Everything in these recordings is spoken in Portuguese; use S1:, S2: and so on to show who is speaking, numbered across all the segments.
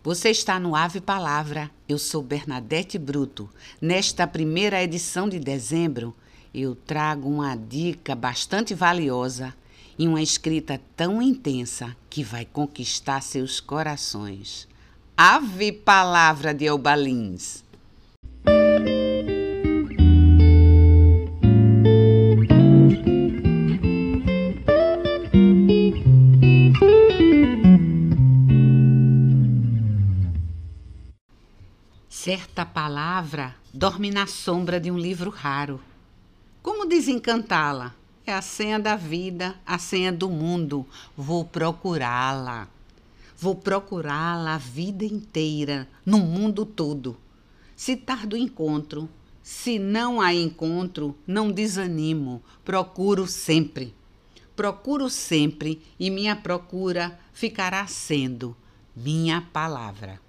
S1: Você está no Ave Palavra. Eu sou Bernadette Bruto. Nesta primeira edição de dezembro, eu trago uma dica bastante valiosa e uma escrita tão intensa que vai conquistar seus corações. Ave Palavra de Elbalins. Certa palavra dorme na sombra de um livro raro. Como desencantá-la? É a senha da vida, a senha do mundo. Vou procurá-la. Vou procurá-la a vida inteira, no mundo todo. Se tardo encontro, se não a encontro, não desanimo. Procuro sempre. Procuro sempre e minha procura ficará sendo minha palavra.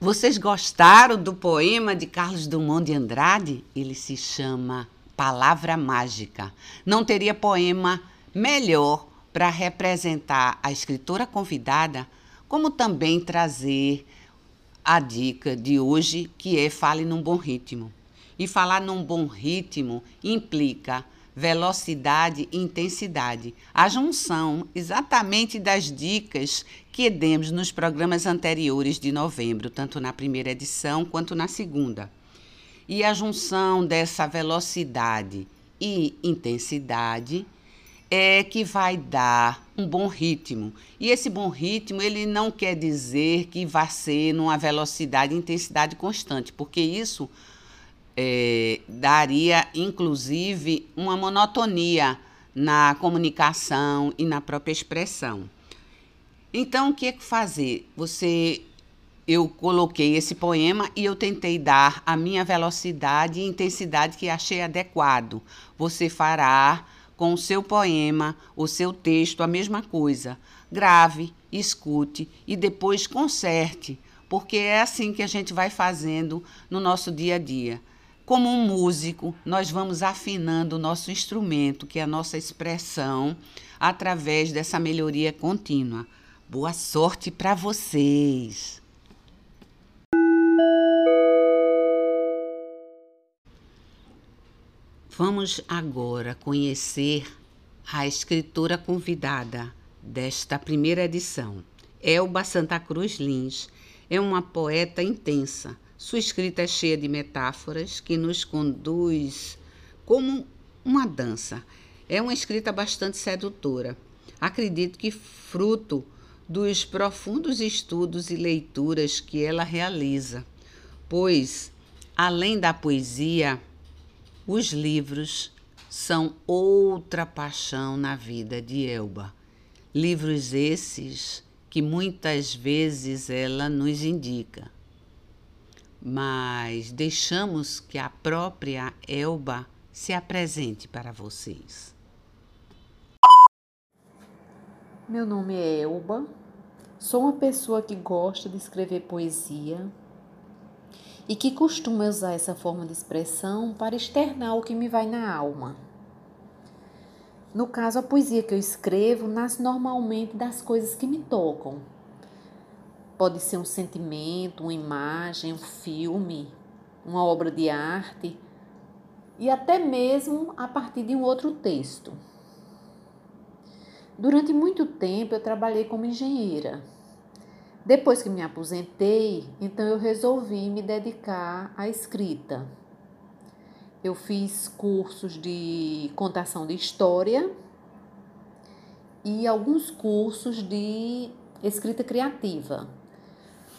S1: Vocês gostaram do poema de Carlos Drummond de Andrade? Ele se chama Palavra Mágica. Não teria poema melhor para representar a escritora convidada, como também trazer a dica de hoje, que é fale num bom ritmo. E falar num bom ritmo implica velocidade e intensidade. A junção exatamente das dicas que demos nos programas anteriores de novembro, tanto na primeira edição quanto na segunda. E a junção dessa velocidade e intensidade é que vai dar um bom ritmo. E esse bom ritmo, ele não quer dizer que vai ser numa velocidade e intensidade constante, porque isso é, daria, inclusive, uma monotonia na comunicação e na própria expressão. Então, o que é que fazer? Você eu coloquei esse poema e eu tentei dar a minha velocidade e intensidade que achei adequado. Você fará com o seu poema, o seu texto, a mesma coisa. Grave, escute e depois conserte, porque é assim que a gente vai fazendo no nosso dia a dia. Como um músico, nós vamos afinando o nosso instrumento, que é a nossa expressão, através dessa melhoria contínua. Boa sorte para vocês! Vamos agora conhecer a escritora convidada desta primeira edição. Elba Santa Cruz Lins é uma poeta intensa sua escrita é cheia de metáforas que nos conduz como uma dança. É uma escrita bastante sedutora. Acredito que fruto dos profundos estudos e leituras que ela realiza, pois, além da poesia, os livros são outra paixão na vida de Elba. Livros esses que muitas vezes ela nos indica mas deixamos que a própria Elba se apresente para vocês.
S2: Meu nome é Elba, sou uma pessoa que gosta de escrever poesia e que costuma usar essa forma de expressão para externar o que me vai na alma. No caso, a poesia que eu escrevo nasce normalmente das coisas que me tocam, Pode ser um sentimento, uma imagem, um filme, uma obra de arte e até mesmo a partir de um outro texto. Durante muito tempo eu trabalhei como engenheira. Depois que me aposentei, então eu resolvi me dedicar à escrita. Eu fiz cursos de contação de história e alguns cursos de escrita criativa.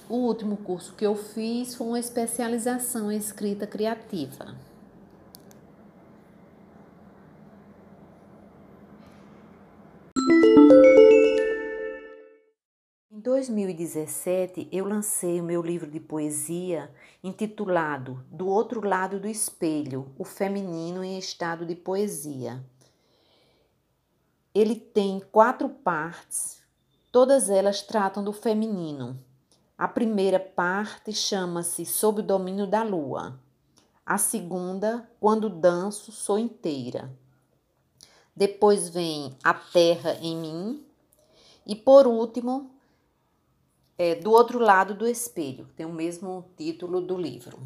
S2: O último curso que eu fiz foi uma especialização em escrita criativa. Em 2017, eu lancei o meu livro de poesia intitulado Do Outro Lado do Espelho: O Feminino em Estado de Poesia. Ele tem quatro partes, todas elas tratam do feminino. A primeira parte chama-se Sob o Domínio da Lua. A segunda, Quando Danço, Sou Inteira. Depois vem A Terra em Mim, E por último, é, do outro lado do espelho, tem o mesmo título do livro.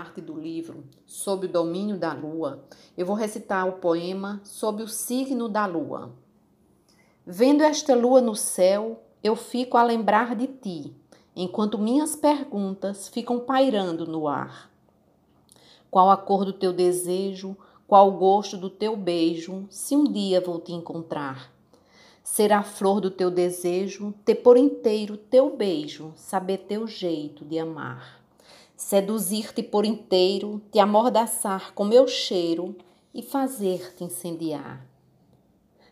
S2: Parte do livro, Sob o domínio da lua, eu vou recitar o poema Sob o signo da lua. Vendo esta lua no céu, eu fico a lembrar de ti, enquanto minhas perguntas ficam pairando no ar. Qual a cor do teu desejo? Qual o gosto do teu beijo, se um dia vou te encontrar? Será a flor do teu desejo ter por inteiro teu beijo, saber teu jeito de amar seduzir-te por inteiro, te amordaçar com meu cheiro e fazer-te incendiar.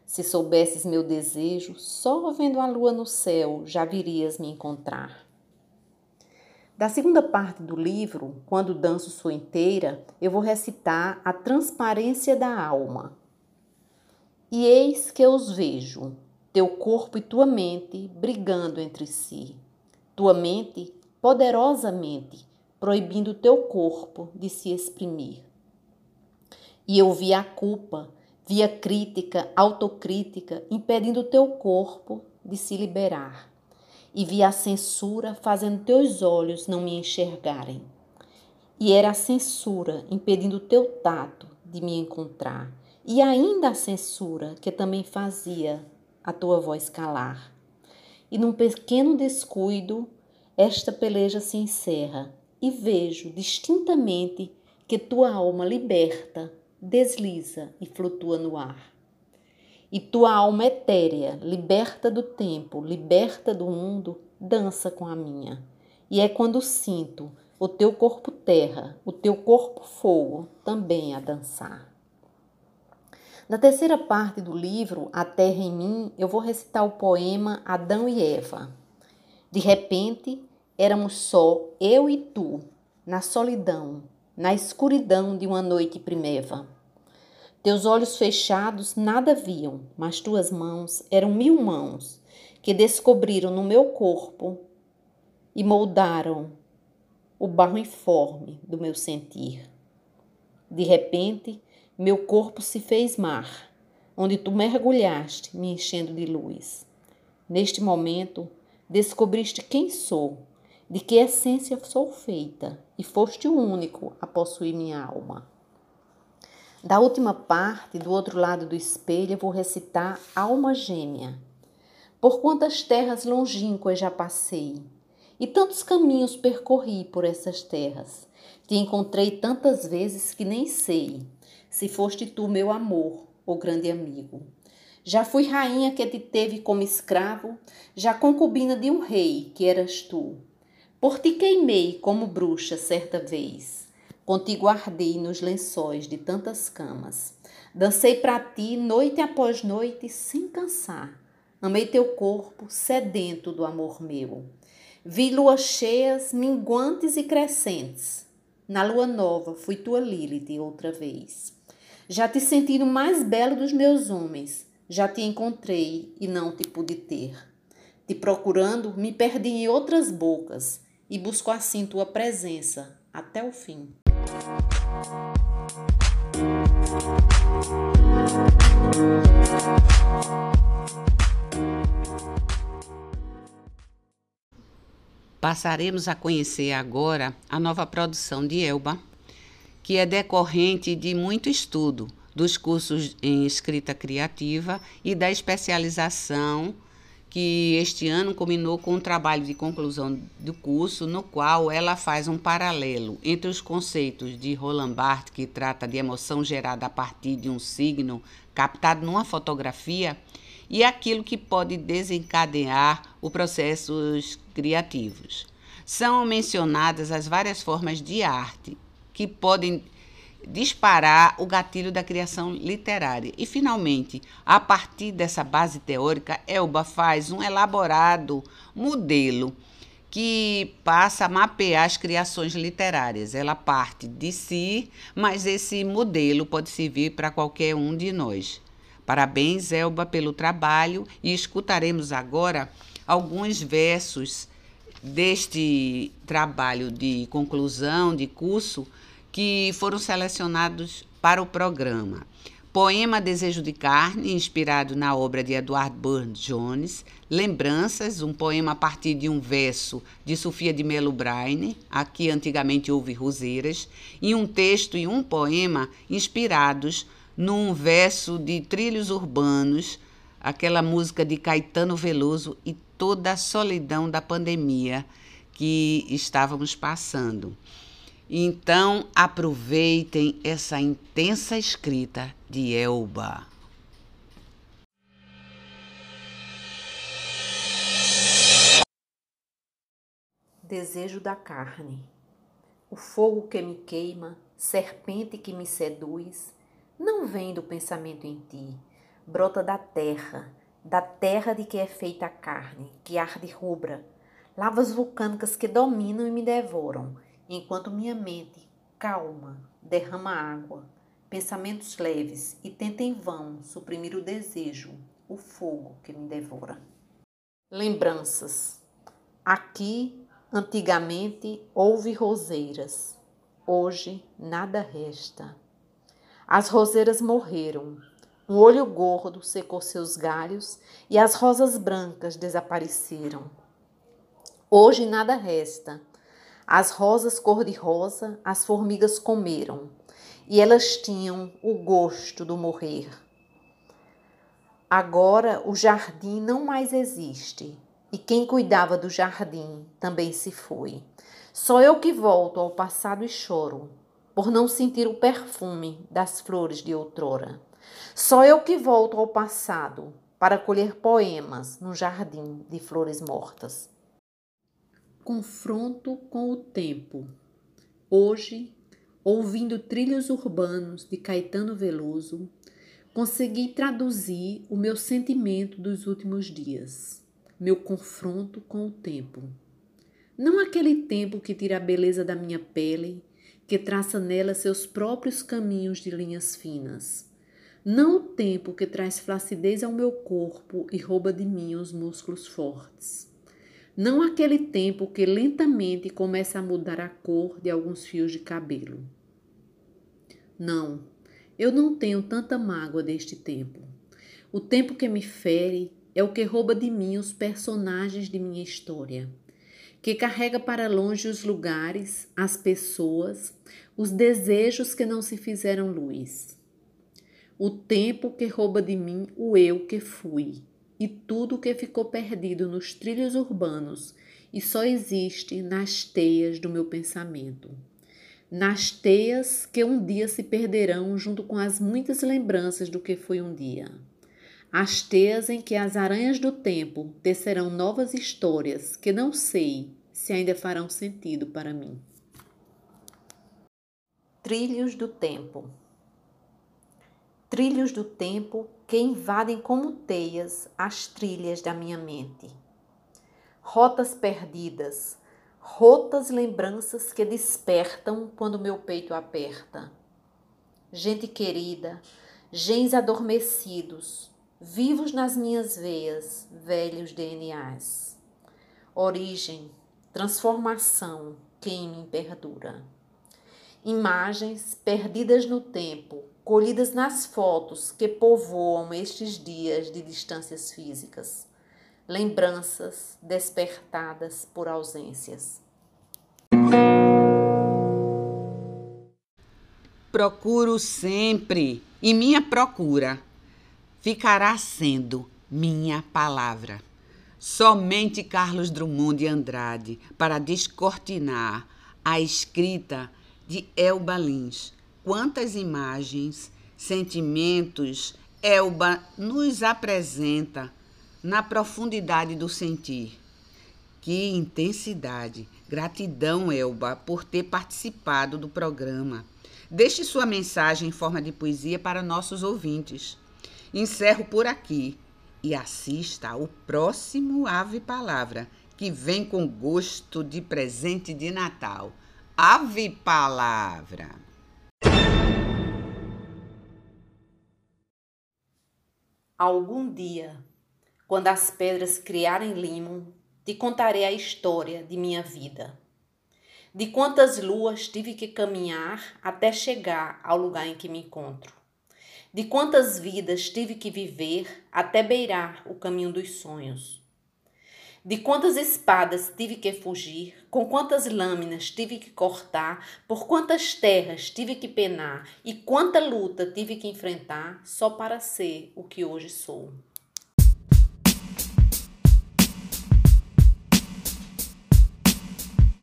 S2: Se soubesses meu desejo, só vendo a lua no céu já virias me encontrar. Da segunda parte do livro, quando danço sua inteira, eu vou recitar a transparência da alma. E eis que eu os vejo, teu corpo e tua mente brigando entre si. Tua mente, poderosamente, proibindo o teu corpo de se exprimir. E eu vi a culpa, vi a crítica, autocrítica, impedindo o teu corpo de se liberar. E vi a censura fazendo teus olhos não me enxergarem. E era a censura impedindo o teu tato de me encontrar. E ainda a censura que também fazia a tua voz calar. E num pequeno descuido, esta peleja se encerra e vejo distintamente que tua alma liberta desliza e flutua no ar. E tua alma etérea, liberta do tempo, liberta do mundo, dança com a minha. E é quando sinto o teu corpo terra, o teu corpo fogo, também a dançar. Na terceira parte do livro, A Terra em Mim, eu vou recitar o poema Adão e Eva. De repente, Éramos só eu e tu, na solidão, na escuridão de uma noite primeva. Teus olhos fechados nada viam, mas tuas mãos eram mil mãos que descobriram no meu corpo e moldaram o barro informe do meu sentir. De repente, meu corpo se fez mar, onde tu mergulhaste, me enchendo de luz. Neste momento, descobriste quem sou de que essência sou feita, e foste o único a possuir minha alma. Da última parte, do outro lado do espelho, vou recitar Alma Gêmea. Por quantas terras longínquas já passei, e tantos caminhos percorri por essas terras. Te encontrei tantas vezes que nem sei se foste tu meu amor, o grande amigo. Já fui rainha que te teve como escravo, já concubina de um rei que eras tu. Por ti queimei como bruxa certa vez, contigo ardei nos lençóis de tantas camas. Dancei para ti noite após noite sem cansar. Amei teu corpo sedento do amor meu. Vi luas cheias, minguantes e crescentes. Na lua nova fui tua Lilith outra vez. Já te senti no mais belo dos meus homens. Já te encontrei e não te pude ter. Te procurando, me perdi em outras bocas e busco assim tua presença até o fim.
S1: Passaremos a conhecer agora a nova produção de Elba, que é decorrente de muito estudo dos cursos em escrita criativa e da especialização que este ano combinou com um trabalho de conclusão do curso, no qual ela faz um paralelo entre os conceitos de Roland Barthes, que trata de emoção gerada a partir de um signo captado numa fotografia, e aquilo que pode desencadear os processos criativos. São mencionadas as várias formas de arte que podem disparar o gatilho da criação literária. E, finalmente, a partir dessa base teórica, Elba faz um elaborado modelo que passa a mapear as criações literárias. Ela parte de si, mas esse modelo pode servir para qualquer um de nós. Parabéns, Elba, pelo trabalho e escutaremos agora alguns versos deste trabalho de conclusão de curso que foram selecionados para o programa. Poema Desejo de Carne, inspirado na obra de Edward Burns Jones. Lembranças, um poema a partir de um verso de Sofia de Melo Braine, aqui antigamente houve roseiras, e um texto e um poema inspirados num verso de Trilhos Urbanos, aquela música de Caetano Veloso e toda a solidão da pandemia que estávamos passando. Então, aproveitem essa intensa escrita de Elba.
S2: Desejo da carne. O fogo que me queima, serpente que me seduz, não vem do pensamento em ti, brota da terra, da terra de que é feita a carne, que arde rubra, lavas vulcânicas que dominam e me devoram enquanto minha mente, calma, derrama água, pensamentos leves e tenta em vão suprimir o desejo, o fogo que me devora. Lembranças. Aqui, antigamente, houve roseiras. Hoje, nada resta. As roseiras morreram. Um olho gordo secou seus galhos e as rosas brancas desapareceram. Hoje nada resta. As rosas cor-de-rosa as formigas comeram, e elas tinham o gosto do morrer. Agora o jardim não mais existe, e quem cuidava do jardim também se foi. Só eu que volto ao passado e choro, por não sentir o perfume das flores de outrora. Só eu que volto ao passado para colher poemas no jardim de flores mortas confronto com o tempo. Hoje, ouvindo trilhos urbanos de Caetano Veloso, consegui traduzir o meu sentimento dos últimos dias, meu confronto com o tempo. Não aquele tempo que tira a beleza da minha pele, que traça nela seus próprios caminhos de linhas finas. Não o tempo que traz flacidez ao meu corpo e rouba de mim os músculos fortes não aquele tempo que lentamente começa a mudar a cor de alguns fios de cabelo. Não, eu não tenho tanta mágoa deste tempo. O tempo que me fere é o que rouba de mim os personagens de minha história, que carrega para longe os lugares, as pessoas, os desejos que não se fizeram luz. O tempo que rouba de mim o eu que fui e tudo o que ficou perdido nos trilhos urbanos e só existe nas teias do meu pensamento. Nas teias que um dia se perderão junto com as muitas lembranças do que foi um dia. As teias em que as aranhas do tempo tecerão novas histórias que não sei se ainda farão sentido para mim. Trilhos do Tempo Trilhos do tempo que invadem como teias as trilhas da minha mente. Rotas perdidas, rotas lembranças que despertam quando meu peito aperta. Gente querida, gens adormecidos, vivos nas minhas veias, velhos DNAs. Origem, transformação, quem me perdura. Imagens perdidas no tempo, colhidas nas fotos que povoam estes dias de distâncias físicas, lembranças despertadas por ausências.
S1: Procuro sempre, e minha procura ficará sendo minha palavra. Somente Carlos Drummond de Andrade para descortinar a escrita de Elba Lins quantas imagens, sentimentos Elba nos apresenta na profundidade do sentir. Que intensidade! Gratidão, Elba, por ter participado do programa. Deixe sua mensagem em forma de poesia para nossos ouvintes. Encerro por aqui e assista ao próximo Ave Palavra, que vem com gosto de presente de Natal. Ave Palavra!
S2: Algum dia, quando as pedras criarem limo, te contarei a história de minha vida. De quantas luas tive que caminhar até chegar ao lugar em que me encontro. De quantas vidas tive que viver até beirar o caminho dos sonhos. De quantas espadas tive que fugir, com quantas lâminas tive que cortar, por quantas terras tive que penar e quanta luta tive que enfrentar só para ser o que hoje sou.